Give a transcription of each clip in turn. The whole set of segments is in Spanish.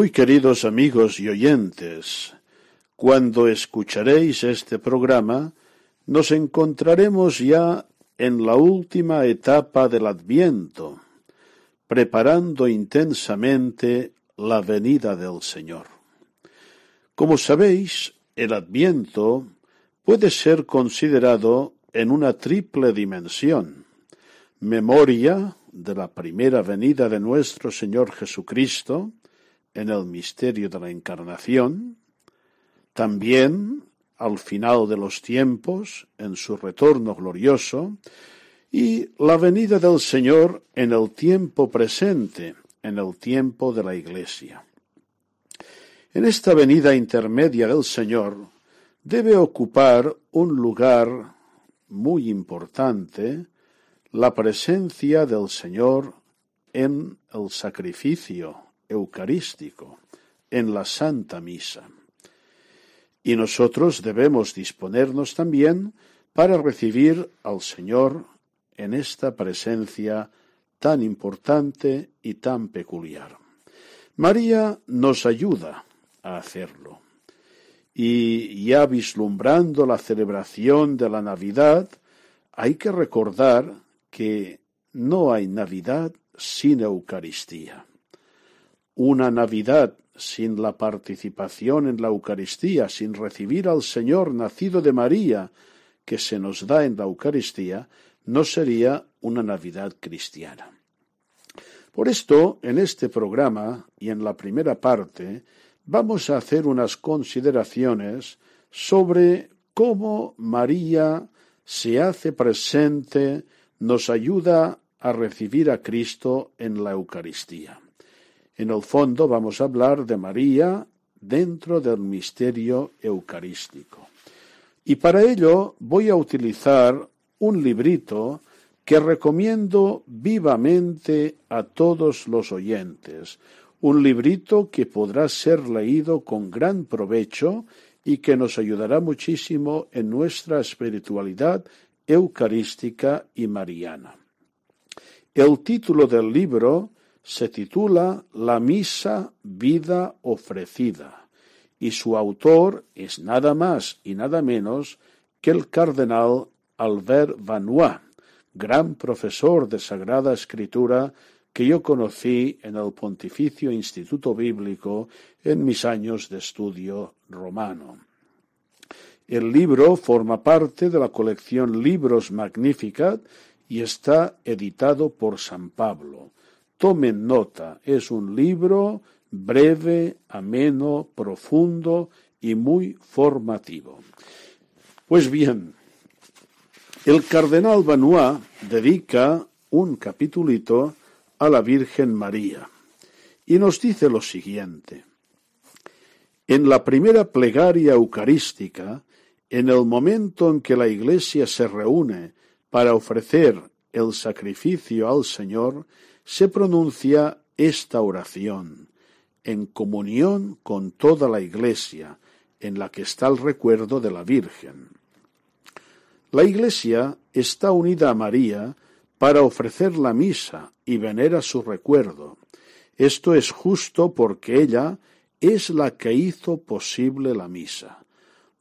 Muy queridos amigos y oyentes, cuando escucharéis este programa, nos encontraremos ya en la última etapa del Adviento, preparando intensamente la venida del Señor. Como sabéis, el Adviento puede ser considerado en una triple dimensión, memoria de la primera venida de nuestro Señor Jesucristo en el misterio de la Encarnación, también al final de los tiempos, en su retorno glorioso, y la venida del Señor en el tiempo presente, en el tiempo de la Iglesia. En esta venida intermedia del Señor debe ocupar un lugar muy importante la presencia del Señor en el sacrificio eucarístico, en la Santa Misa y nosotros debemos disponernos también para recibir al Señor en esta presencia tan importante y tan peculiar. María nos ayuda a hacerlo. Y ya vislumbrando la celebración de la Navidad, hay que recordar que no hay Navidad sin Eucaristía. Una Navidad sin la participación en la Eucaristía, sin recibir al Señor nacido de María, que se nos da en la Eucaristía, no sería una Navidad cristiana. Por esto, en este programa y en la primera parte, vamos a hacer unas consideraciones sobre cómo María se hace presente, nos ayuda a recibir a Cristo en la Eucaristía. En el fondo vamos a hablar de María dentro del misterio eucarístico. Y para ello voy a utilizar un librito que recomiendo vivamente a todos los oyentes, un librito que podrá ser leído con gran provecho y que nos ayudará muchísimo en nuestra espiritualidad eucarística y mariana. El título del libro se titula La Misa Vida Ofrecida y su autor es nada más y nada menos que el cardenal Albert Vanois, gran profesor de Sagrada Escritura que yo conocí en el Pontificio Instituto Bíblico en mis años de estudio romano. El libro forma parte de la colección Libros Magnificat y está editado por San Pablo. Tomen nota, es un libro breve, ameno, profundo y muy formativo. Pues bien, el cardenal Benoit dedica un capitulito a la Virgen María y nos dice lo siguiente. En la primera plegaria eucarística, en el momento en que la Iglesia se reúne para ofrecer el sacrificio al Señor, se pronuncia esta oración en comunión con toda la Iglesia, en la que está el recuerdo de la Virgen. La Iglesia está unida a María para ofrecer la misa y venera su recuerdo. Esto es justo porque ella es la que hizo posible la misa.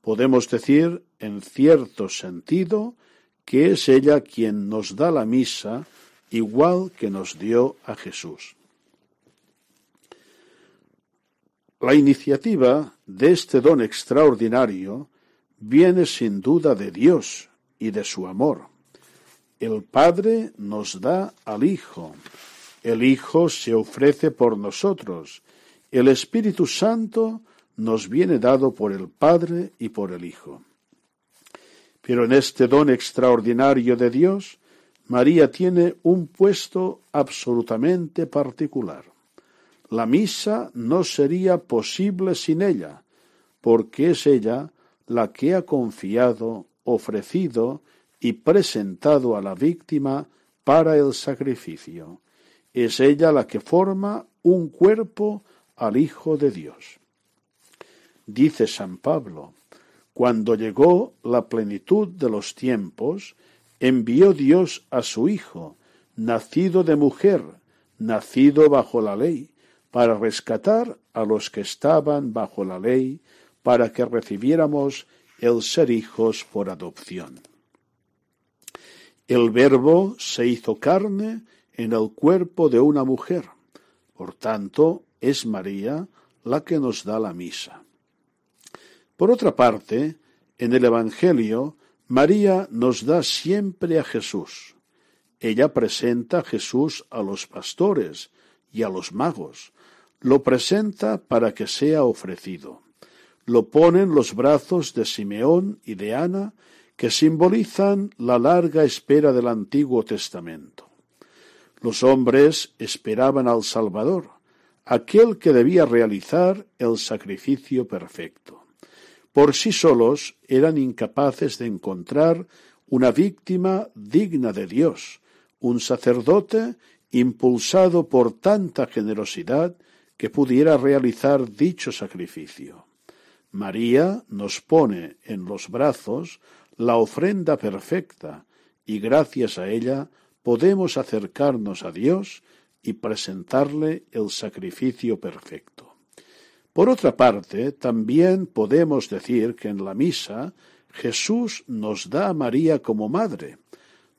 Podemos decir, en cierto sentido, que es ella quien nos da la misa igual que nos dio a Jesús. La iniciativa de este don extraordinario viene sin duda de Dios y de su amor. El Padre nos da al Hijo, el Hijo se ofrece por nosotros, el Espíritu Santo nos viene dado por el Padre y por el Hijo. Pero en este don extraordinario de Dios, María tiene un puesto absolutamente particular. La misa no sería posible sin ella, porque es ella la que ha confiado, ofrecido y presentado a la víctima para el sacrificio. Es ella la que forma un cuerpo al Hijo de Dios. Dice San Pablo, cuando llegó la plenitud de los tiempos, envió Dios a su Hijo, nacido de mujer, nacido bajo la ley, para rescatar a los que estaban bajo la ley, para que recibiéramos el ser hijos por adopción. El Verbo se hizo carne en el cuerpo de una mujer. Por tanto, es María la que nos da la misa. Por otra parte, en el Evangelio, María nos da siempre a Jesús. Ella presenta a Jesús a los pastores y a los magos. Lo presenta para que sea ofrecido. Lo pone en los brazos de Simeón y de Ana, que simbolizan la larga espera del Antiguo Testamento. Los hombres esperaban al Salvador, aquel que debía realizar el sacrificio perfecto. Por sí solos eran incapaces de encontrar una víctima digna de Dios, un sacerdote impulsado por tanta generosidad que pudiera realizar dicho sacrificio. María nos pone en los brazos la ofrenda perfecta y gracias a ella podemos acercarnos a Dios y presentarle el sacrificio perfecto. Por otra parte, también podemos decir que en la misa Jesús nos da a María como madre.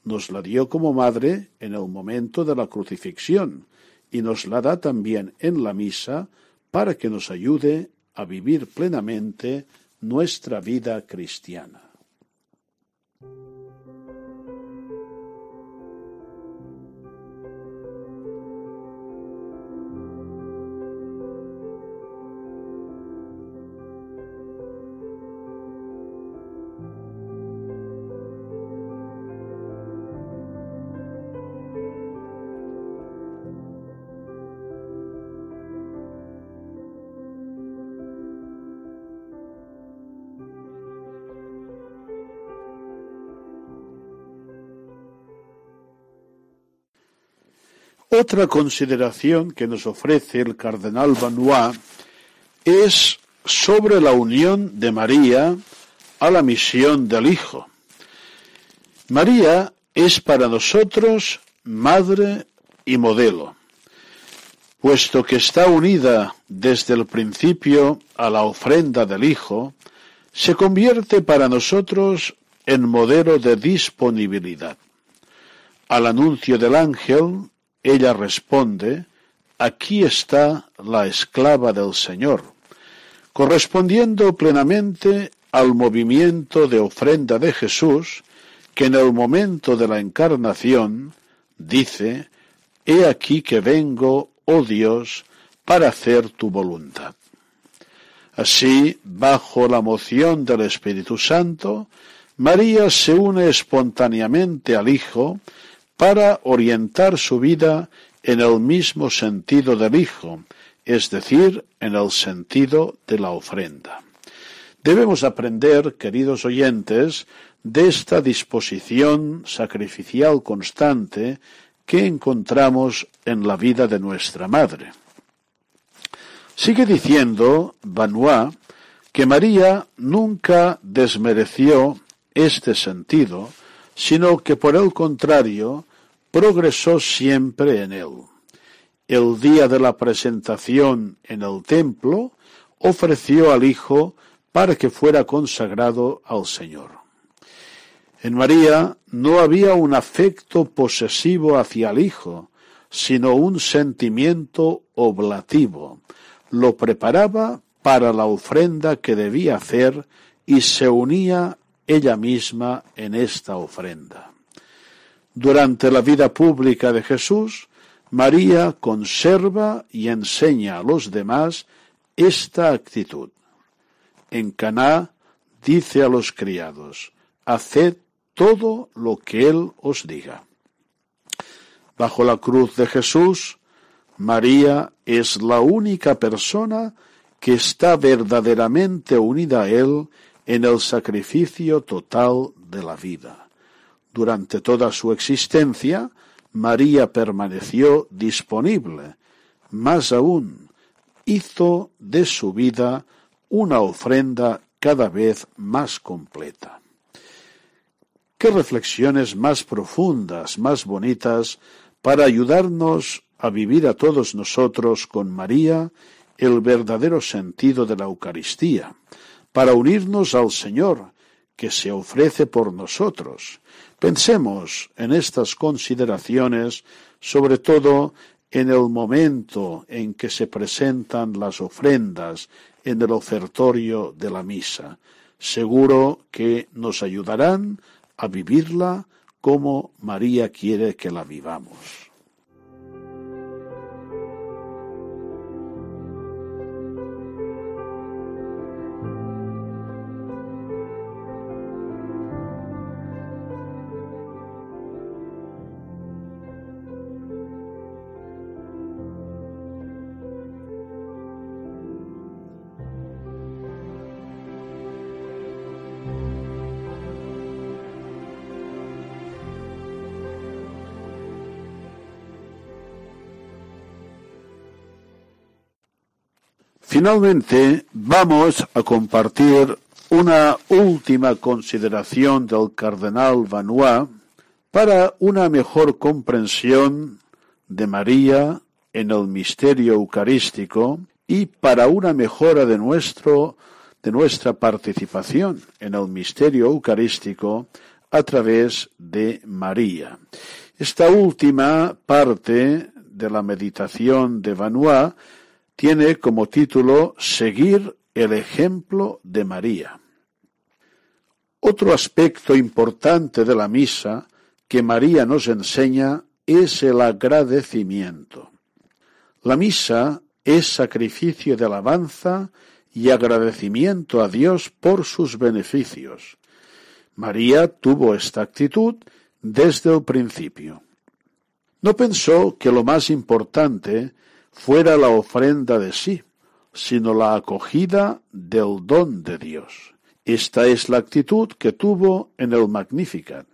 Nos la dio como madre en el momento de la crucifixión y nos la da también en la misa para que nos ayude a vivir plenamente nuestra vida cristiana. Otra consideración que nos ofrece el cardenal Benoit es sobre la unión de María a la misión del Hijo. María es para nosotros madre y modelo, puesto que está unida desde el principio a la ofrenda del Hijo, se convierte para nosotros en modelo de disponibilidad. Al anuncio del ángel, ella responde, Aquí está la esclava del Señor, correspondiendo plenamente al movimiento de ofrenda de Jesús, que en el momento de la encarnación dice, He aquí que vengo, oh Dios, para hacer tu voluntad. Así, bajo la moción del Espíritu Santo, María se une espontáneamente al Hijo, para orientar su vida en el mismo sentido del Hijo, es decir, en el sentido de la ofrenda. Debemos aprender, queridos oyentes, de esta disposición sacrificial constante que encontramos en la vida de nuestra Madre. Sigue diciendo Benoit que María nunca desmereció este sentido, sino que por el contrario progresó siempre en él. El día de la presentación en el templo, ofreció al Hijo para que fuera consagrado al Señor. En María no había un afecto posesivo hacia el Hijo, sino un sentimiento oblativo. Lo preparaba para la ofrenda que debía hacer y se unía ella misma en esta ofrenda. Durante la vida pública de Jesús, María conserva y enseña a los demás esta actitud. En Caná dice a los criados, haced todo lo que Él os diga. Bajo la cruz de Jesús, María es la única persona que está verdaderamente unida a Él en el sacrificio total de la vida. Durante toda su existencia, María permaneció disponible. Más aún, hizo de su vida una ofrenda cada vez más completa. Qué reflexiones más profundas, más bonitas, para ayudarnos a vivir a todos nosotros con María el verdadero sentido de la Eucaristía, para unirnos al Señor, que se ofrece por nosotros. Pensemos en estas consideraciones, sobre todo en el momento en que se presentan las ofrendas en el ofertorio de la misa. Seguro que nos ayudarán a vivirla como María quiere que la vivamos. Finalmente, vamos a compartir una última consideración del cardenal Vanois para una mejor comprensión de María en el misterio eucarístico y para una mejora de nuestro de nuestra participación en el misterio eucarístico a través de María. Esta última parte de la meditación de Vanois tiene como título Seguir el ejemplo de María. Otro aspecto importante de la misa que María nos enseña es el agradecimiento. La misa es sacrificio de alabanza y agradecimiento a Dios por sus beneficios. María tuvo esta actitud desde el principio. No pensó que lo más importante fuera la ofrenda de sí, sino la acogida del don de Dios. Esta es la actitud que tuvo en el Magnificat.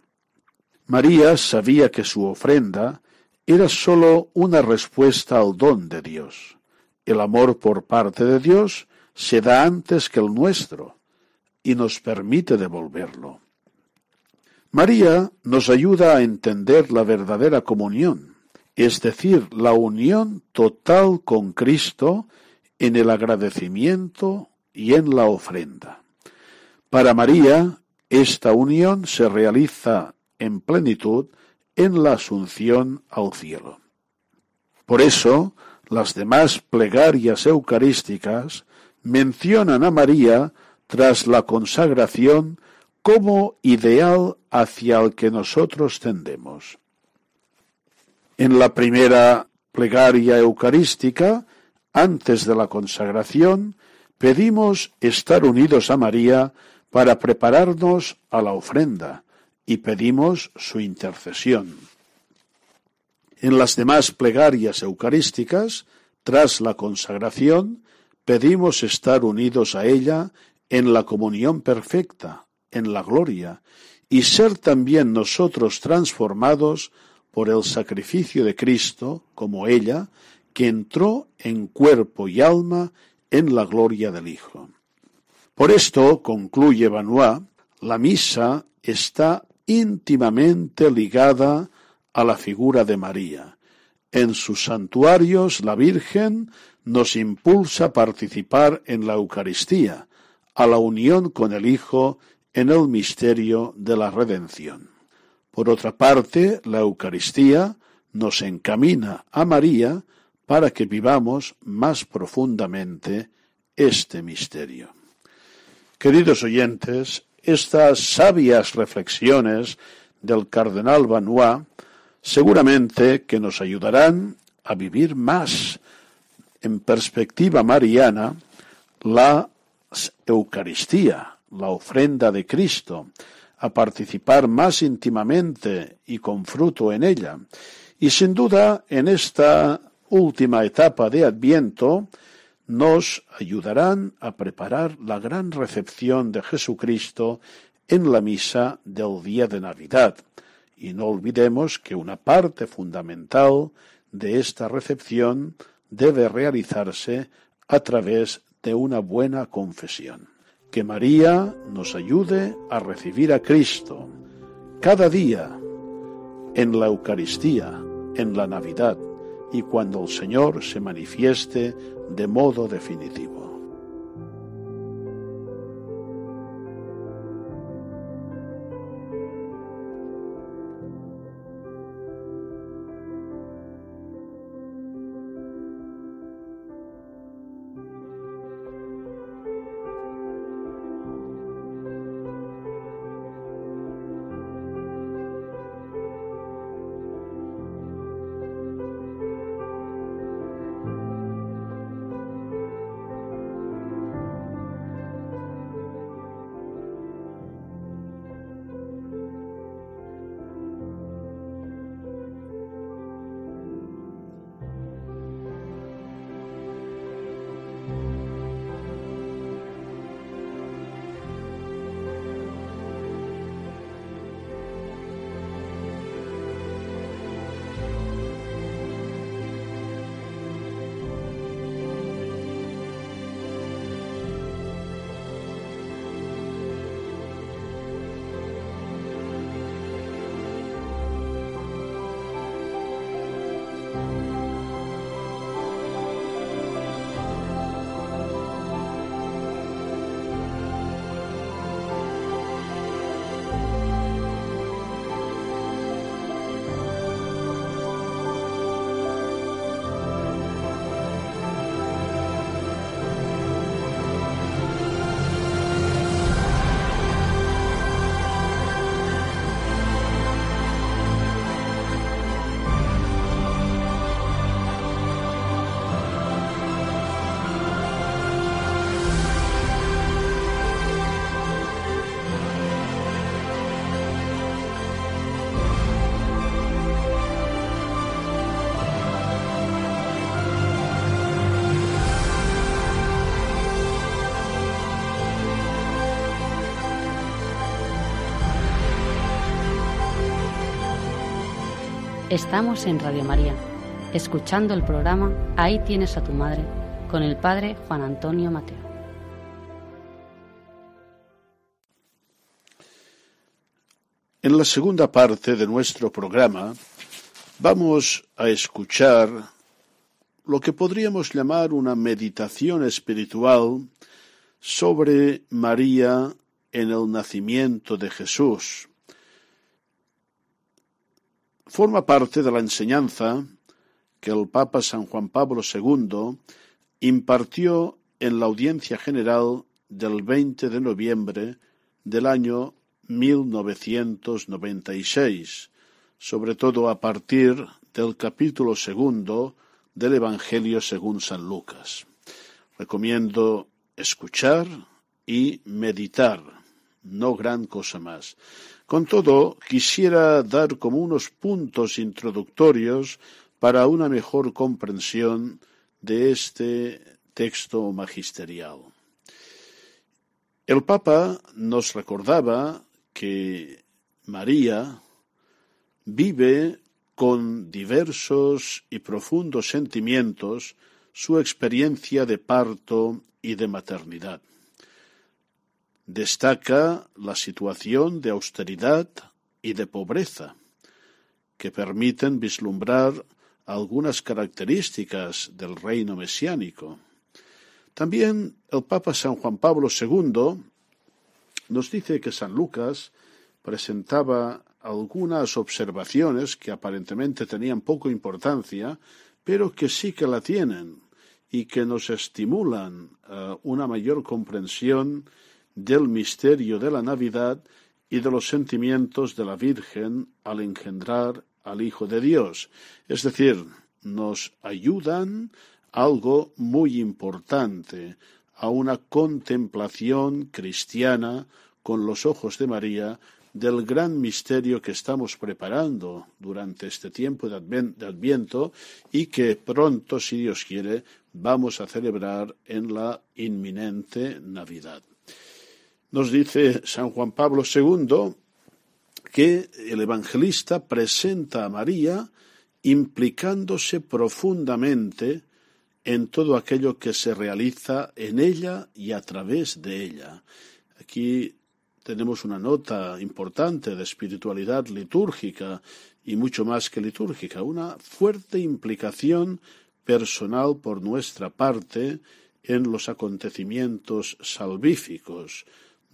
María sabía que su ofrenda era sólo una respuesta al don de Dios. El amor por parte de Dios se da antes que el nuestro y nos permite devolverlo. María nos ayuda a entender la verdadera comunión, es decir, la unión total con Cristo en el agradecimiento y en la ofrenda. Para María, esta unión se realiza en plenitud en la asunción al cielo. Por eso, las demás plegarias eucarísticas mencionan a María tras la consagración como ideal hacia el que nosotros tendemos. En la primera plegaria eucarística, antes de la consagración, pedimos estar unidos a María para prepararnos a la ofrenda y pedimos su intercesión. En las demás plegarias eucarísticas, tras la consagración, pedimos estar unidos a ella en la comunión perfecta, en la gloria, y ser también nosotros transformados por el sacrificio de Cristo, como ella, que entró en cuerpo y alma en la gloria del Hijo. Por esto, concluye Benoit, la misa está íntimamente ligada a la figura de María. En sus santuarios la Virgen nos impulsa a participar en la Eucaristía, a la unión con el Hijo en el misterio de la redención. Por otra parte, la Eucaristía nos encamina a María para que vivamos más profundamente este misterio. Queridos oyentes, estas sabias reflexiones del cardenal Banois seguramente que nos ayudarán a vivir más en perspectiva mariana la Eucaristía, la ofrenda de Cristo, a participar más íntimamente y con fruto en ella. Y sin duda, en esta última etapa de Adviento, nos ayudarán a preparar la gran recepción de Jesucristo en la misa del día de Navidad. Y no olvidemos que una parte fundamental de esta recepción debe realizarse a través de una buena confesión. Que María nos ayude a recibir a Cristo cada día en la Eucaristía, en la Navidad y cuando el Señor se manifieste de modo definitivo. Estamos en Radio María, escuchando el programa Ahí tienes a tu madre, con el padre Juan Antonio Mateo. En la segunda parte de nuestro programa vamos a escuchar lo que podríamos llamar una meditación espiritual sobre María en el nacimiento de Jesús forma parte de la enseñanza que el Papa San Juan Pablo II impartió en la audiencia general del 20 de noviembre del año 1996, sobre todo a partir del capítulo segundo del Evangelio según San Lucas. Recomiendo escuchar y meditar, no gran cosa más. Con todo, quisiera dar como unos puntos introductorios para una mejor comprensión de este texto magisterial. El Papa nos recordaba que María vive con diversos y profundos sentimientos su experiencia de parto y de maternidad destaca la situación de austeridad y de pobreza, que permiten vislumbrar algunas características del reino mesiánico. También el Papa San Juan Pablo II nos dice que San Lucas presentaba algunas observaciones que aparentemente tenían poca importancia, pero que sí que la tienen y que nos estimulan a una mayor comprensión del misterio de la Navidad y de los sentimientos de la Virgen al engendrar al Hijo de Dios. Es decir, nos ayudan algo muy importante, a una contemplación cristiana con los ojos de María del gran misterio que estamos preparando durante este tiempo de, Adviento y que pronto, si Dios quiere, vamos a celebrar en la inminente Navidad. Nos dice San Juan Pablo II que el evangelista presenta a María implicándose profundamente en todo aquello que se realiza en ella y a través de ella. Aquí tenemos una nota importante de espiritualidad litúrgica y mucho más que litúrgica, una fuerte implicación personal por nuestra parte en los acontecimientos salvíficos,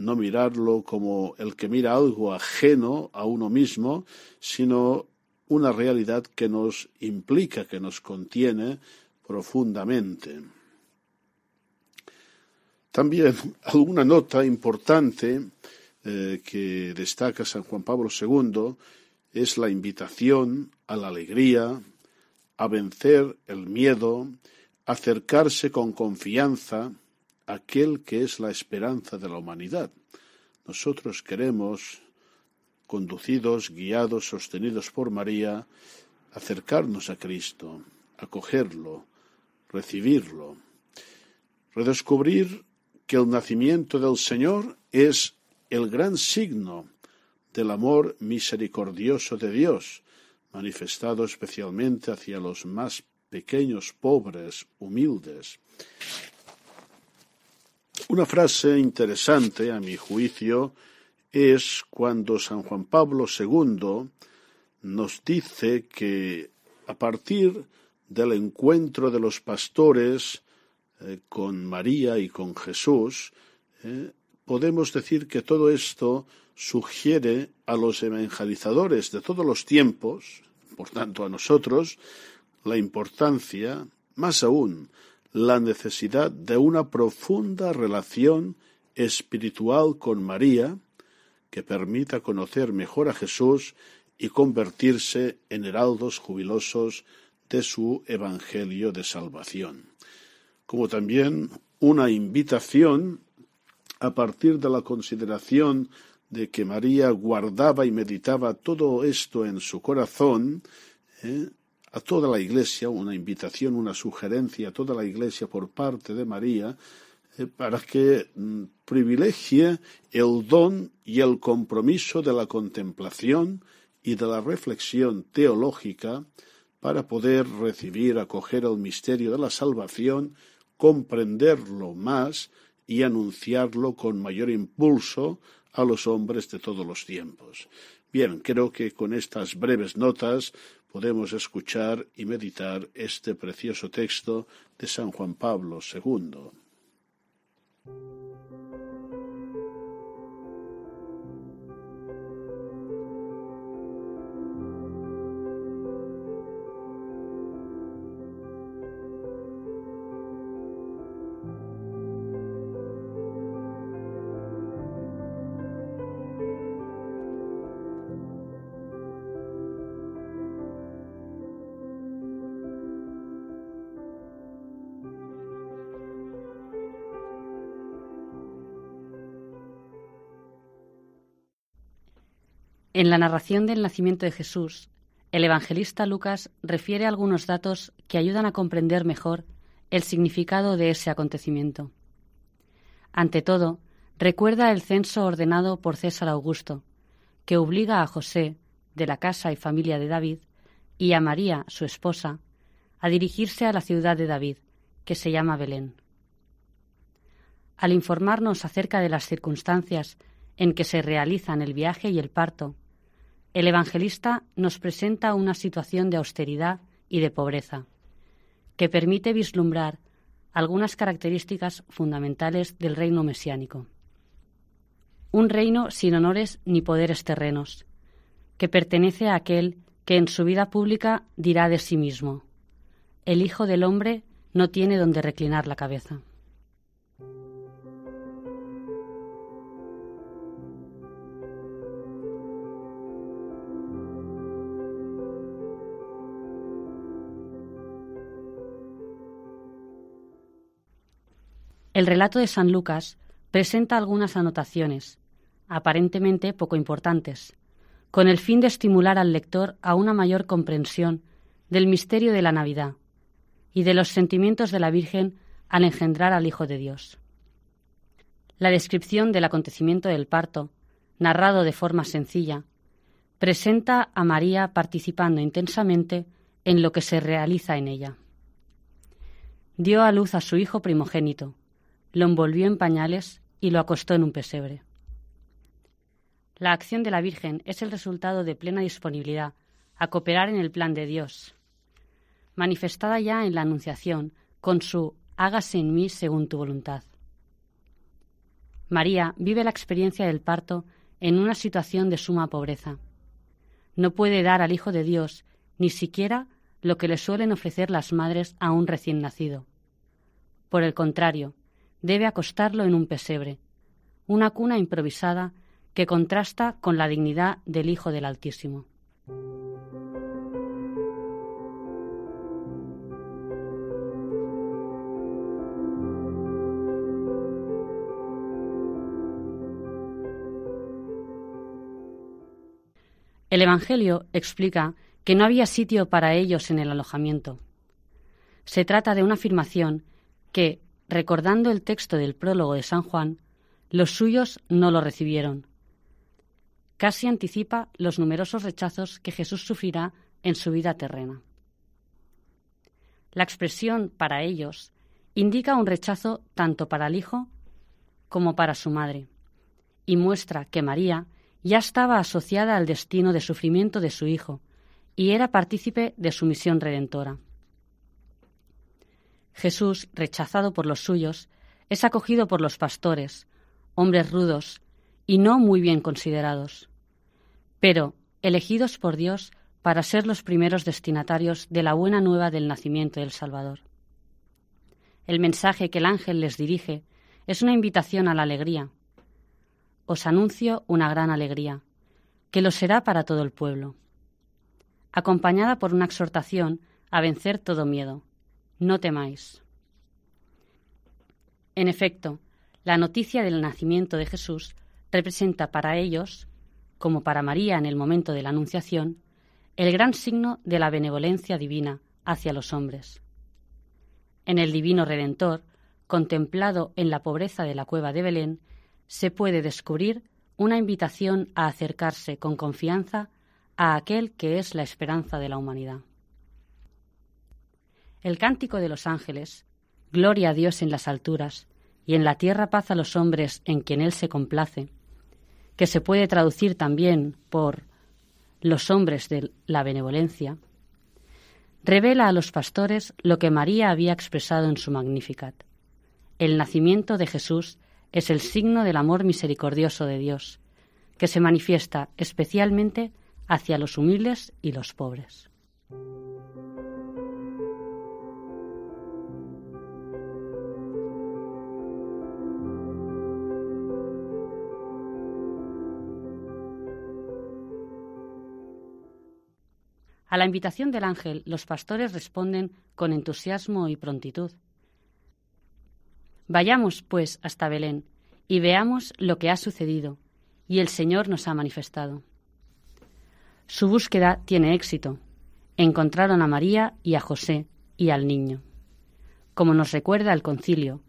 no mirarlo como el que mira algo ajeno a uno mismo, sino una realidad que nos implica, que nos contiene profundamente. También alguna nota importante eh, que destaca San Juan Pablo II es la invitación a la alegría, a vencer el miedo, acercarse con confianza aquel que es la esperanza de la humanidad. Nosotros queremos, conducidos, guiados, sostenidos por María, acercarnos a Cristo, acogerlo, recibirlo, redescubrir que el nacimiento del Señor es el gran signo del amor misericordioso de Dios, manifestado especialmente hacia los más pequeños, pobres, humildes. Una frase interesante, a mi juicio, es cuando San Juan Pablo II nos dice que a partir del encuentro de los pastores eh, con María y con Jesús, eh, podemos decir que todo esto sugiere a los evangelizadores de todos los tiempos, por tanto a nosotros, la importancia, más aún, la necesidad de una profunda relación espiritual con María que permita conocer mejor a Jesús y convertirse en heraldos jubilosos de su Evangelio de Salvación, como también una invitación a partir de la consideración de que María guardaba y meditaba todo esto en su corazón, ¿eh? A toda la Iglesia, una invitación, una sugerencia a toda la Iglesia por parte de María, ¿eh? para que mm, privilegie el don y el compromiso de la contemplación y de la reflexión teológica para poder recibir, acoger el misterio de la salvación, comprenderlo más y anunciarlo con mayor impulso a los hombres de todos los tiempos. Bien, creo que con estas breves notas podemos escuchar y meditar este precioso texto de San Juan Pablo II. En la narración del nacimiento de Jesús, el evangelista Lucas refiere algunos datos que ayudan a comprender mejor el significado de ese acontecimiento. Ante todo, recuerda el censo ordenado por César Augusto, que obliga a José, de la casa y familia de David, y a María, su esposa, a dirigirse a la ciudad de David, que se llama Belén. Al informarnos acerca de las circunstancias en que se realizan el viaje y el parto, el evangelista nos presenta una situación de austeridad y de pobreza, que permite vislumbrar algunas características fundamentales del reino mesiánico. Un reino sin honores ni poderes terrenos, que pertenece a aquel que en su vida pública dirá de sí mismo, el Hijo del Hombre no tiene donde reclinar la cabeza. El relato de San Lucas presenta algunas anotaciones, aparentemente poco importantes, con el fin de estimular al lector a una mayor comprensión del misterio de la Navidad y de los sentimientos de la Virgen al engendrar al Hijo de Dios. La descripción del acontecimiento del parto, narrado de forma sencilla, presenta a María participando intensamente en lo que se realiza en ella. Dio a luz a su hijo primogénito, lo envolvió en pañales y lo acostó en un pesebre. La acción de la Virgen es el resultado de plena disponibilidad a cooperar en el plan de Dios, manifestada ya en la Anunciación con su hágase en mí según tu voluntad. María vive la experiencia del parto en una situación de suma pobreza. No puede dar al Hijo de Dios ni siquiera lo que le suelen ofrecer las madres a un recién nacido. Por el contrario, debe acostarlo en un pesebre, una cuna improvisada que contrasta con la dignidad del Hijo del Altísimo. El Evangelio explica que no había sitio para ellos en el alojamiento. Se trata de una afirmación que, recordando el texto del prólogo de San Juan, los suyos no lo recibieron. Casi anticipa los numerosos rechazos que Jesús sufrirá en su vida terrena. La expresión para ellos indica un rechazo tanto para el Hijo como para su madre, y muestra que María ya estaba asociada al destino de sufrimiento de su hijo y era partícipe de su misión redentora. Jesús, rechazado por los suyos, es acogido por los pastores, hombres rudos y no muy bien considerados, pero elegidos por Dios para ser los primeros destinatarios de la buena nueva del nacimiento del Salvador. El mensaje que el ángel les dirige es una invitación a la alegría, os anuncio una gran alegría, que lo será para todo el pueblo. Acompañada por una exhortación a vencer todo miedo. No temáis. En efecto, la noticia del nacimiento de Jesús representa para ellos, como para María en el momento de la Anunciación, el gran signo de la benevolencia divina hacia los hombres. En el divino Redentor, contemplado en la pobreza de la cueva de Belén, se puede descubrir una invitación a acercarse con confianza a aquel que es la esperanza de la humanidad. El cántico de los ángeles, Gloria a Dios en las alturas, y en la tierra paz a los hombres en quien Él se complace, que se puede traducir también por los hombres de la benevolencia, revela a los pastores lo que María había expresado en su Magnificat, el nacimiento de Jesús es el signo del amor misericordioso de Dios, que se manifiesta especialmente hacia los humildes y los pobres. A la invitación del ángel, los pastores responden con entusiasmo y prontitud. Vayamos, pues, hasta Belén y veamos lo que ha sucedido y el Señor nos ha manifestado. Su búsqueda tiene éxito. Encontraron a María y a José y al niño. Como nos recuerda el concilio,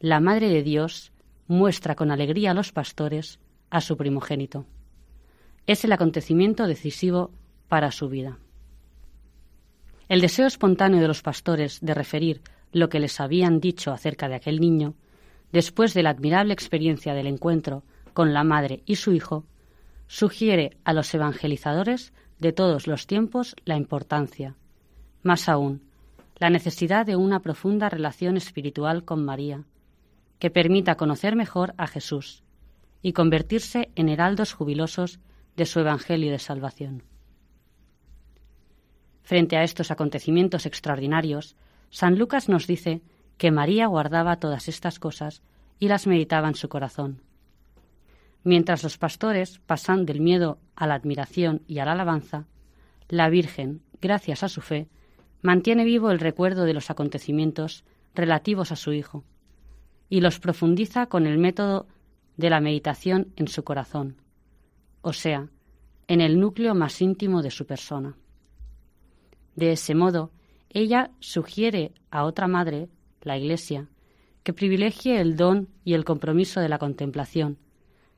la Madre de Dios muestra con alegría a los pastores a su primogénito. Es el acontecimiento decisivo para su vida. El deseo espontáneo de los pastores de referir lo que les habían dicho acerca de aquel niño, después de la admirable experiencia del encuentro con la madre y su hijo, sugiere a los evangelizadores de todos los tiempos la importancia, más aún, la necesidad de una profunda relación espiritual con María, que permita conocer mejor a Jesús y convertirse en heraldos jubilosos de su Evangelio de Salvación. Frente a estos acontecimientos extraordinarios, San Lucas nos dice que María guardaba todas estas cosas y las meditaba en su corazón. Mientras los pastores pasan del miedo a la admiración y a la alabanza, la Virgen, gracias a su fe, mantiene vivo el recuerdo de los acontecimientos relativos a su Hijo, y los profundiza con el método de la meditación en su corazón, o sea, en el núcleo más íntimo de su persona. De ese modo, ella sugiere a otra madre, la Iglesia, que privilegie el don y el compromiso de la contemplación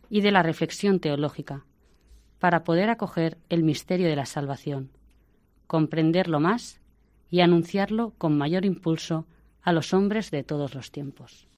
y de la reflexión teológica, para poder acoger el misterio de la salvación, comprenderlo más y anunciarlo con mayor impulso a los hombres de todos los tiempos.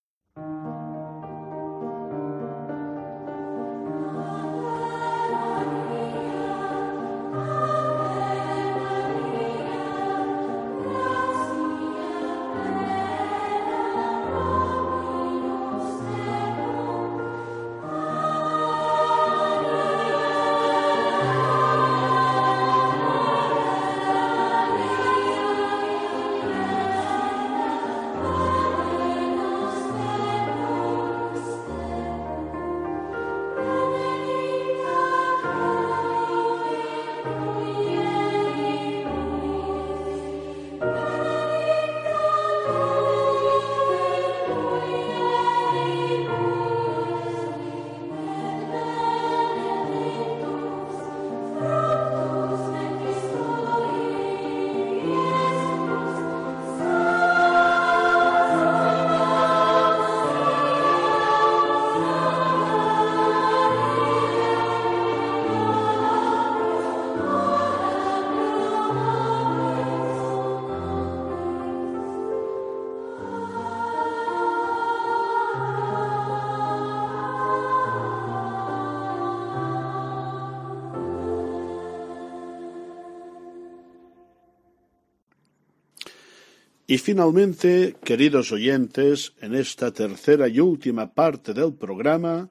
Y finalmente, queridos oyentes, en esta tercera y última parte del programa,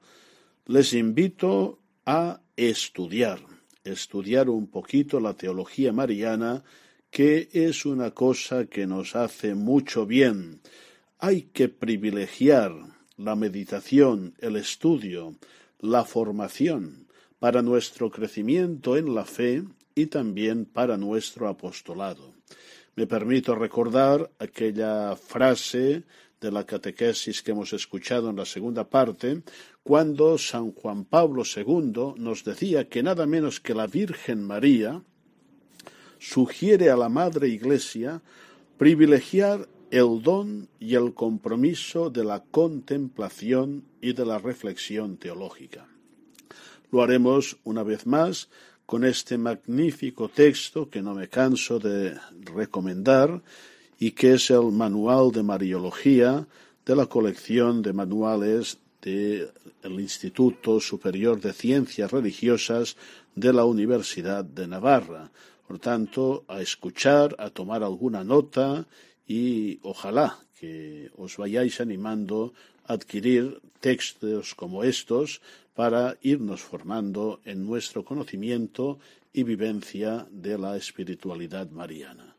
les invito a estudiar, estudiar un poquito la teología mariana, que es una cosa que nos hace mucho bien. Hay que privilegiar la meditación, el estudio, la formación para nuestro crecimiento en la fe y también para nuestro apostolado. Me permito recordar aquella frase de la catequesis que hemos escuchado en la segunda parte, cuando San Juan Pablo II nos decía que nada menos que la Virgen María sugiere a la Madre Iglesia privilegiar el don y el compromiso de la contemplación y de la reflexión teológica. Lo haremos una vez más con este magnífico texto que no me canso de recomendar y que es el Manual de Mariología de la colección de manuales del Instituto Superior de Ciencias Religiosas de la Universidad de Navarra. Por tanto, a escuchar, a tomar alguna nota y ojalá que os vayáis animando adquirir textos como estos para irnos formando en nuestro conocimiento y vivencia de la espiritualidad mariana.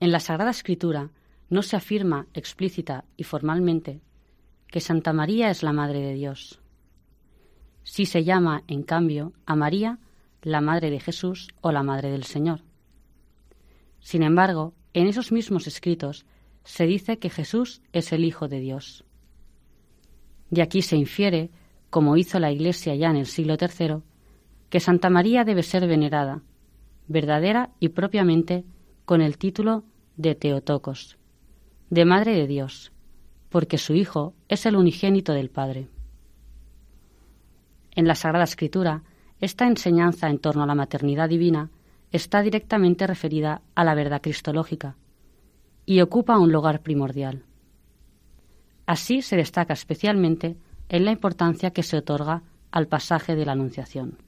En la Sagrada Escritura no se afirma explícita y formalmente que Santa María es la Madre de Dios. Sí se llama, en cambio, a María la madre de Jesús o la madre del Señor. Sin embargo, en esos mismos escritos se dice que Jesús es el Hijo de Dios. De aquí se infiere, como hizo la Iglesia ya en el siglo III, que Santa María debe ser venerada, verdadera y propiamente con el título de Teotocos, de Madre de Dios, porque su Hijo es el unigénito del Padre. En la Sagrada Escritura, esta enseñanza en torno a la maternidad divina está directamente referida a la verdad cristológica y ocupa un lugar primordial. Así se destaca especialmente en la importancia que se otorga al pasaje de la Anunciación.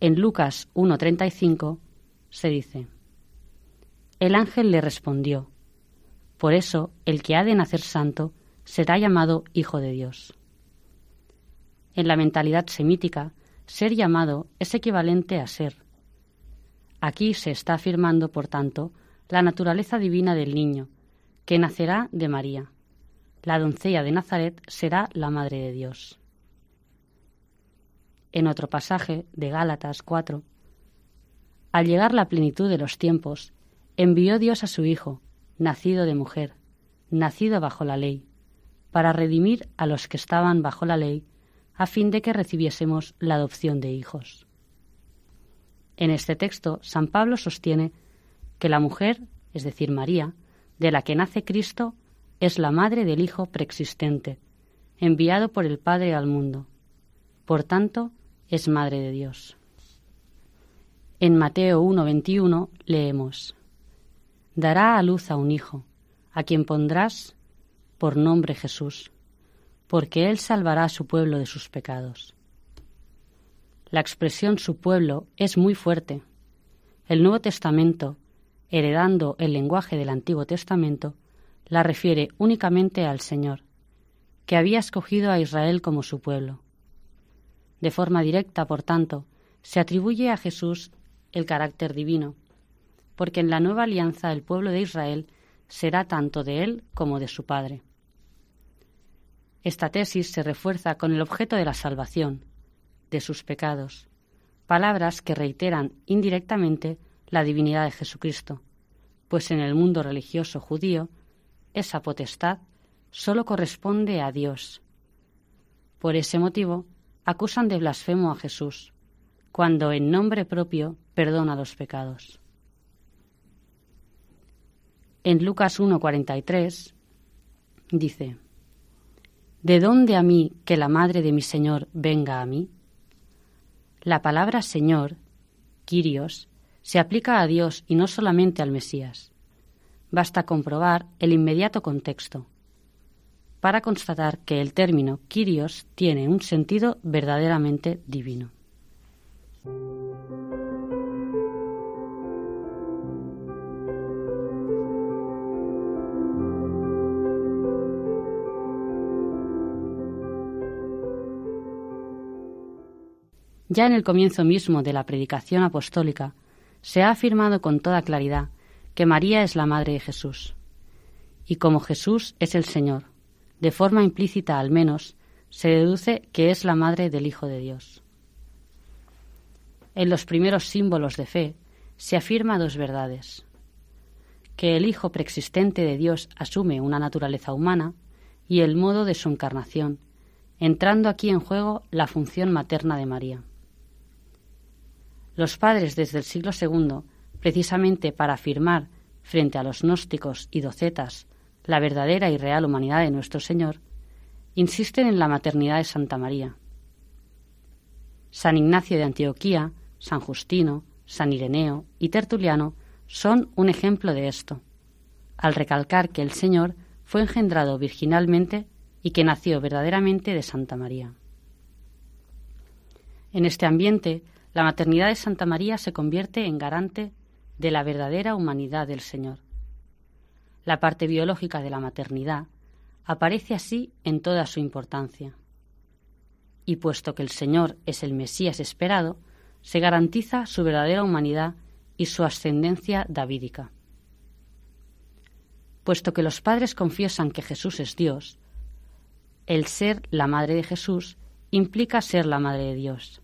En Lucas 1.35 se dice, El ángel le respondió, Por eso el que ha de nacer santo será llamado Hijo de Dios. En la mentalidad semítica, ser llamado es equivalente a ser. Aquí se está afirmando, por tanto, la naturaleza divina del niño, que nacerá de María. La doncella de Nazaret será la Madre de Dios. En otro pasaje de Gálatas 4, al llegar la plenitud de los tiempos, envió Dios a su Hijo, nacido de mujer, nacido bajo la ley, para redimir a los que estaban bajo la ley, a fin de que recibiésemos la adopción de hijos. En este texto, San Pablo sostiene que la mujer, es decir, María, de la que nace Cristo, es la madre del Hijo preexistente, enviado por el Padre al mundo. Por tanto, es madre de Dios. En Mateo 1:21 leemos, Dará a luz a un hijo, a quien pondrás por nombre Jesús porque Él salvará a su pueblo de sus pecados. La expresión su pueblo es muy fuerte. El Nuevo Testamento, heredando el lenguaje del Antiguo Testamento, la refiere únicamente al Señor, que había escogido a Israel como su pueblo. De forma directa, por tanto, se atribuye a Jesús el carácter divino, porque en la nueva alianza el pueblo de Israel será tanto de él como de su Padre. Esta tesis se refuerza con el objeto de la salvación, de sus pecados, palabras que reiteran indirectamente la divinidad de Jesucristo, pues en el mundo religioso judío esa potestad sólo corresponde a Dios. Por ese motivo, acusan de blasfemo a Jesús, cuando en nombre propio perdona los pecados. En Lucas 1.43 dice, ¿De dónde a mí que la madre de mi Señor venga a mí? La palabra Señor, Kyrios, se aplica a Dios y no solamente al Mesías. Basta comprobar el inmediato contexto para constatar que el término Kyrios tiene un sentido verdaderamente divino. Ya en el comienzo mismo de la predicación apostólica se ha afirmado con toda claridad que María es la Madre de Jesús. Y como Jesús es el Señor, de forma implícita al menos, se deduce que es la Madre del Hijo de Dios. En los primeros símbolos de fe se afirma dos verdades. Que el Hijo preexistente de Dios asume una naturaleza humana y el modo de su encarnación, entrando aquí en juego la función materna de María. Los padres desde el siglo II, precisamente para afirmar frente a los gnósticos y docetas la verdadera y real humanidad de nuestro Señor, insisten en la maternidad de Santa María. San Ignacio de Antioquía, San Justino, San Ireneo y Tertuliano son un ejemplo de esto, al recalcar que el Señor fue engendrado virginalmente y que nació verdaderamente de Santa María. En este ambiente, la maternidad de Santa María se convierte en garante de la verdadera humanidad del Señor. La parte biológica de la maternidad aparece así en toda su importancia. Y puesto que el Señor es el Mesías esperado, se garantiza su verdadera humanidad y su ascendencia davídica. Puesto que los padres confiesan que Jesús es Dios, el ser la madre de Jesús implica ser la madre de Dios.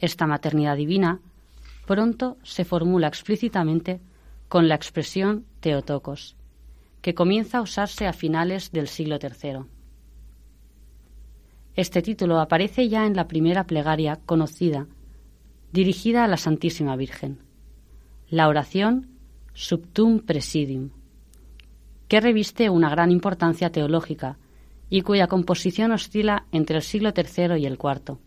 Esta maternidad divina pronto se formula explícitamente con la expresión Teotocos, que comienza a usarse a finales del siglo III. Este título aparece ya en la primera plegaria conocida, dirigida a la Santísima Virgen, la oración Subtum Presidium, que reviste una gran importancia teológica y cuya composición oscila entre el siglo III y el IV.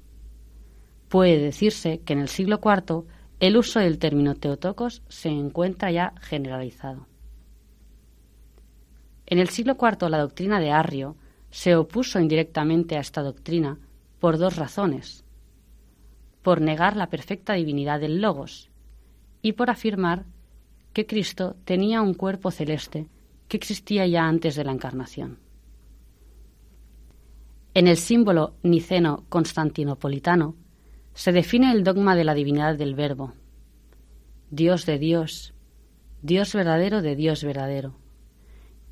Puede decirse que en el siglo IV el uso del término Teotocos se encuentra ya generalizado. En el siglo IV la doctrina de Arrio se opuso indirectamente a esta doctrina por dos razones. Por negar la perfecta divinidad del Logos y por afirmar que Cristo tenía un cuerpo celeste que existía ya antes de la encarnación. En el símbolo niceno-constantinopolitano se define el dogma de la divinidad del Verbo, Dios de Dios, Dios verdadero de Dios verdadero,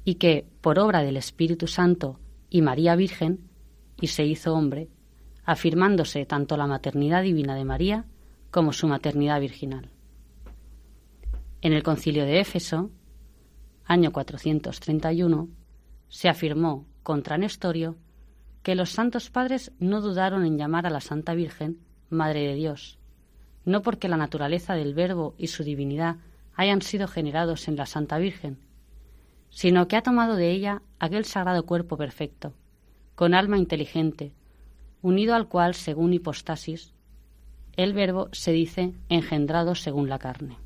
y que, por obra del Espíritu Santo y María Virgen, y se hizo hombre, afirmándose tanto la maternidad divina de María como su maternidad virginal. En el concilio de Éfeso, año 431, se afirmó contra Nestorio que los santos padres no dudaron en llamar a la Santa Virgen Madre de Dios, no porque la naturaleza del Verbo y su divinidad hayan sido generados en la Santa Virgen, sino que ha tomado de ella aquel sagrado cuerpo perfecto, con alma inteligente, unido al cual, según hipostasis, el Verbo se dice engendrado según la carne.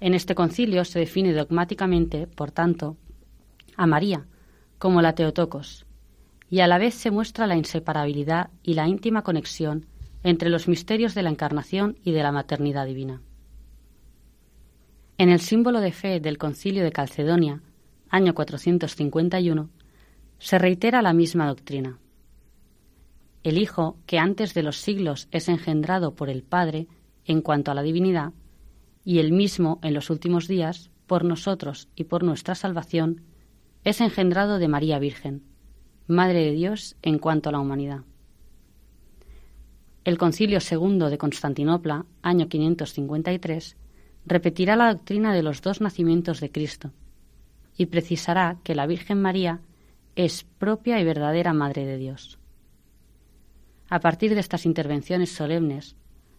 En este concilio se define dogmáticamente, por tanto, a María como la Teotocos, y a la vez se muestra la inseparabilidad y la íntima conexión entre los misterios de la encarnación y de la maternidad divina. En el símbolo de fe del Concilio de Calcedonia, año 451, se reitera la misma doctrina. El Hijo, que antes de los siglos es engendrado por el Padre en cuanto a la divinidad, y el mismo en los últimos días, por nosotros y por nuestra salvación, es engendrado de María Virgen, Madre de Dios en cuanto a la humanidad. El Concilio II de Constantinopla, año 553, repetirá la doctrina de los dos nacimientos de Cristo y precisará que la Virgen María es propia y verdadera Madre de Dios. A partir de estas intervenciones solemnes,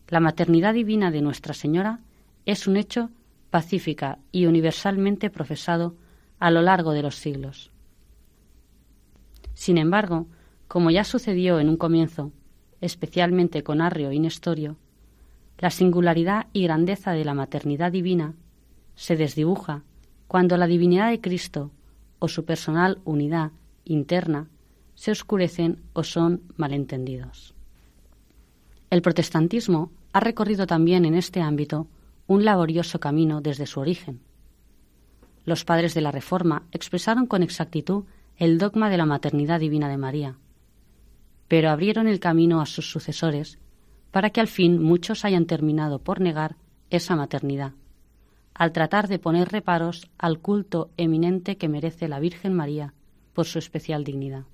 la maternidad divina de Nuestra Señora es un hecho pacífica y universalmente profesado a lo largo de los siglos. Sin embargo, como ya sucedió en un comienzo, especialmente con Arrio y Nestorio, la singularidad y grandeza de la maternidad divina se desdibuja cuando la divinidad de Cristo o su personal unidad interna se oscurecen o son malentendidos. El protestantismo ha recorrido también en este ámbito un laborioso camino desde su origen. Los padres de la Reforma expresaron con exactitud el dogma de la maternidad divina de María, pero abrieron el camino a sus sucesores para que al fin muchos hayan terminado por negar esa maternidad, al tratar de poner reparos al culto eminente que merece la Virgen María por su especial dignidad.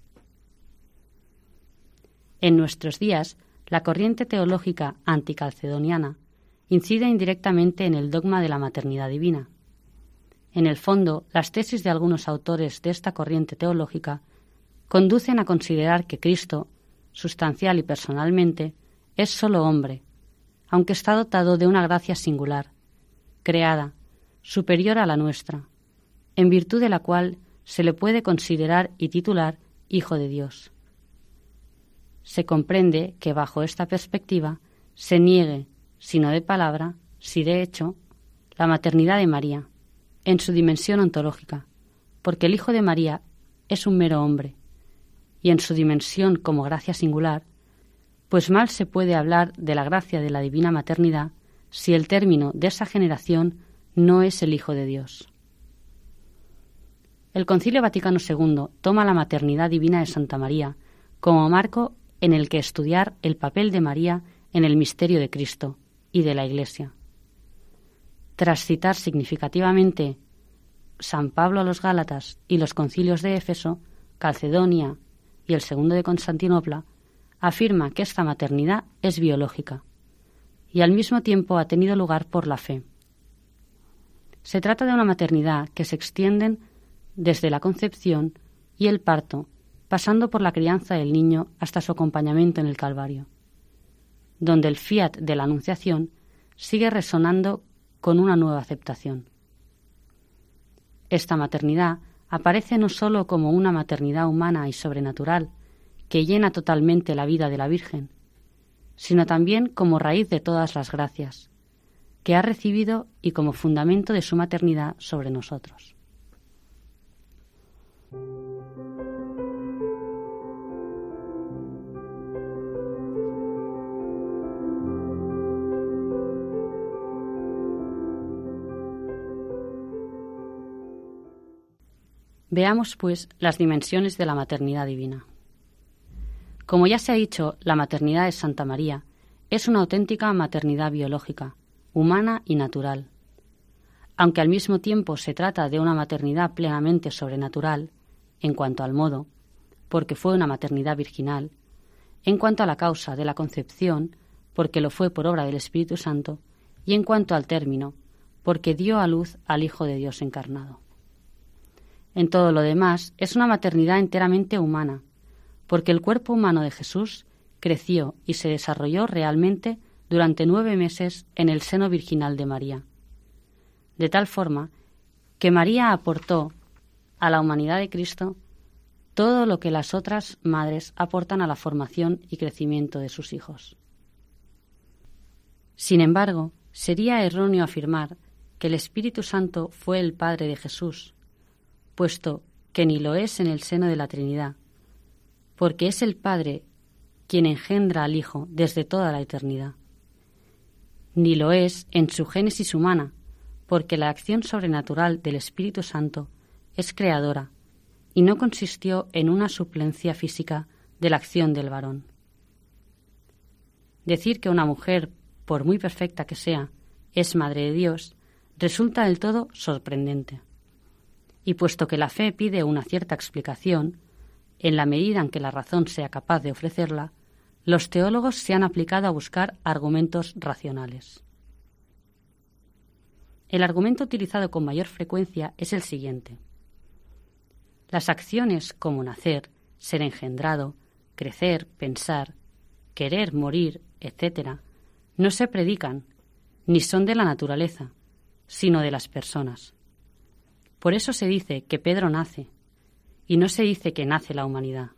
En nuestros días, la corriente teológica anticalcedoniana incide indirectamente en el dogma de la maternidad divina. En el fondo, las tesis de algunos autores de esta corriente teológica conducen a considerar que Cristo, sustancial y personalmente, es solo hombre, aunque está dotado de una gracia singular, creada, superior a la nuestra, en virtud de la cual se le puede considerar y titular Hijo de Dios. Se comprende que bajo esta perspectiva se niegue, si no de palabra, si de hecho, la maternidad de María, en su dimensión ontológica, porque el Hijo de María es un mero hombre, y en su dimensión como gracia singular, pues mal se puede hablar de la gracia de la divina maternidad si el término de esa generación no es el Hijo de Dios. El Concilio Vaticano II toma la maternidad divina de Santa María como marco en el que estudiar el papel de María en el misterio de Cristo y de la Iglesia. Tras citar significativamente San Pablo a los Gálatas y los concilios de Éfeso, Calcedonia y el segundo de Constantinopla, afirma que esta maternidad es biológica, y al mismo tiempo ha tenido lugar por la fe. Se trata de una maternidad que se extiende desde la concepción y el parto, pasando por la crianza del niño hasta su acompañamiento en el Calvario, donde el fiat de la Anunciación sigue resonando con una nueva aceptación. Esta maternidad aparece no sólo como una maternidad humana y sobrenatural, que llena totalmente la vida de la Virgen, sino también como raíz de todas las gracias, que ha recibido y como fundamento de su maternidad sobre nosotros. Veamos, pues, las dimensiones de la maternidad divina. Como ya se ha dicho, la maternidad de Santa María es una auténtica maternidad biológica, humana y natural. Aunque al mismo tiempo se trata de una maternidad plenamente sobrenatural, en cuanto al modo, porque fue una maternidad virginal, en cuanto a la causa de la concepción, porque lo fue por obra del Espíritu Santo, y en cuanto al término, porque dio a luz al Hijo de Dios encarnado. En todo lo demás, es una maternidad enteramente humana, porque el cuerpo humano de Jesús creció y se desarrolló realmente durante nueve meses en el seno virginal de María, de tal forma que María aportó a la humanidad de Cristo todo lo que las otras madres aportan a la formación y crecimiento de sus hijos. Sin embargo, sería erróneo afirmar que el Espíritu Santo fue el Padre de Jesús, puesto que ni lo es en el seno de la Trinidad, porque es el Padre quien engendra al Hijo desde toda la eternidad. Ni lo es en su génesis humana, porque la acción sobrenatural del Espíritu Santo es creadora y no consistió en una suplencia física de la acción del varón. Decir que una mujer, por muy perfecta que sea, es madre de Dios, resulta del todo sorprendente. Y puesto que la fe pide una cierta explicación, en la medida en que la razón sea capaz de ofrecerla, los teólogos se han aplicado a buscar argumentos racionales. El argumento utilizado con mayor frecuencia es el siguiente. Las acciones como nacer, ser engendrado, crecer, pensar, querer, morir, etc., no se predican, ni son de la naturaleza, sino de las personas. Por eso se dice que Pedro nace, y no se dice que nace la humanidad.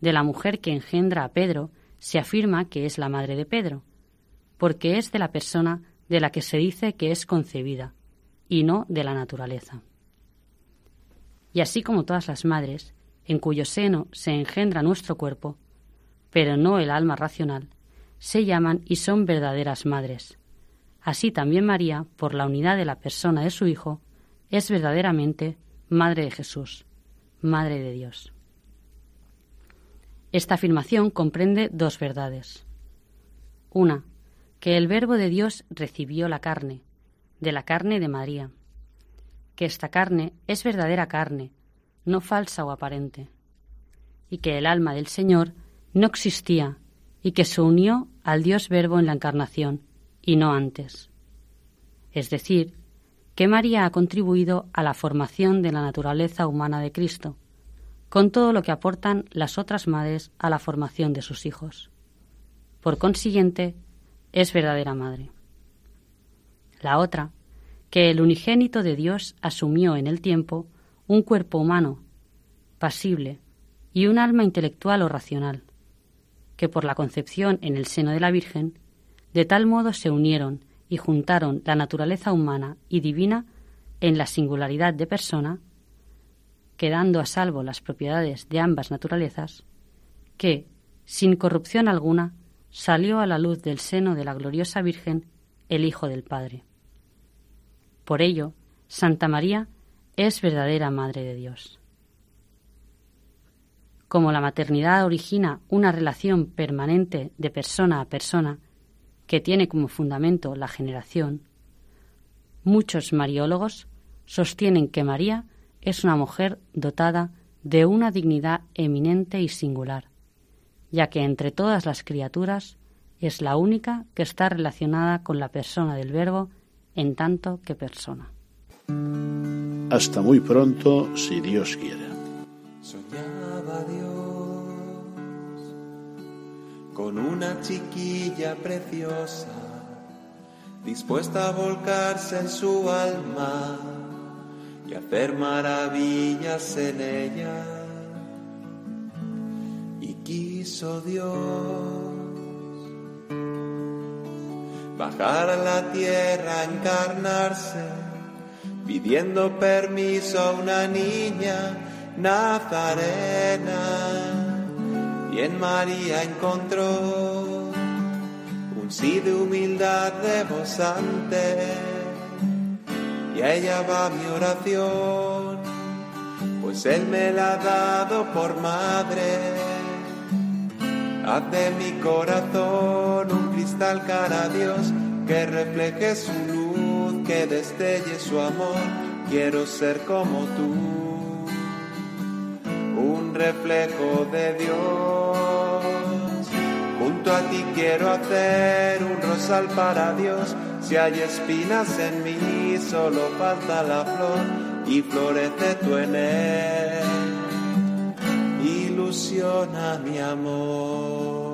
De la mujer que engendra a Pedro se afirma que es la madre de Pedro, porque es de la persona de la que se dice que es concebida, y no de la naturaleza. Y así como todas las madres, en cuyo seno se engendra nuestro cuerpo, pero no el alma racional, se llaman y son verdaderas madres. Así también María, por la unidad de la persona de su Hijo, es verdaderamente Madre de Jesús, Madre de Dios. Esta afirmación comprende dos verdades. Una, que el Verbo de Dios recibió la carne, de la carne de María, que esta carne es verdadera carne, no falsa o aparente, y que el alma del Señor no existía y que se unió al Dios Verbo en la encarnación, y no antes. Es decir, que María ha contribuido a la formación de la naturaleza humana de Cristo, con todo lo que aportan las otras madres a la formación de sus hijos. Por consiguiente, es verdadera madre. La otra, que el unigénito de Dios asumió en el tiempo un cuerpo humano, pasible, y un alma intelectual o racional, que por la concepción en el seno de la Virgen, de tal modo se unieron y juntaron la naturaleza humana y divina en la singularidad de persona, quedando a salvo las propiedades de ambas naturalezas, que, sin corrupción alguna, salió a la luz del seno de la gloriosa Virgen el Hijo del Padre. Por ello, Santa María es verdadera Madre de Dios. Como la maternidad origina una relación permanente de persona a persona, que tiene como fundamento la generación, muchos mariólogos sostienen que María es una mujer dotada de una dignidad eminente y singular, ya que entre todas las criaturas es la única que está relacionada con la persona del Verbo en tanto que persona. Hasta muy pronto, si Dios quiere. Soñaba Dios con una chiquilla preciosa, dispuesta a volcarse en su alma y hacer maravillas en ella. Y quiso Dios bajar a la tierra, encarnarse, pidiendo permiso a una niña nazarena. Y en María encontró un sí de humildad rebosante. Y a ella va mi oración, pues Él me la ha dado por madre Haz de mi corazón un cristal cara a Dios que refleje su luz, que destelle su amor. Quiero ser como tú, reflejo de Dios. Junto a ti quiero hacer un rosal para Dios. Si hay espinas en mí, solo falta la flor y florece tú en él ilusiona mi amor.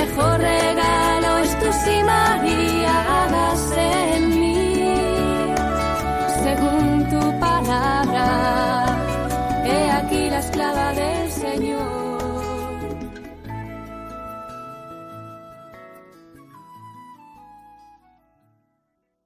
Mejor regalo es tu sí, María, en mí, según tu palabra. He aquí la esclava Señor.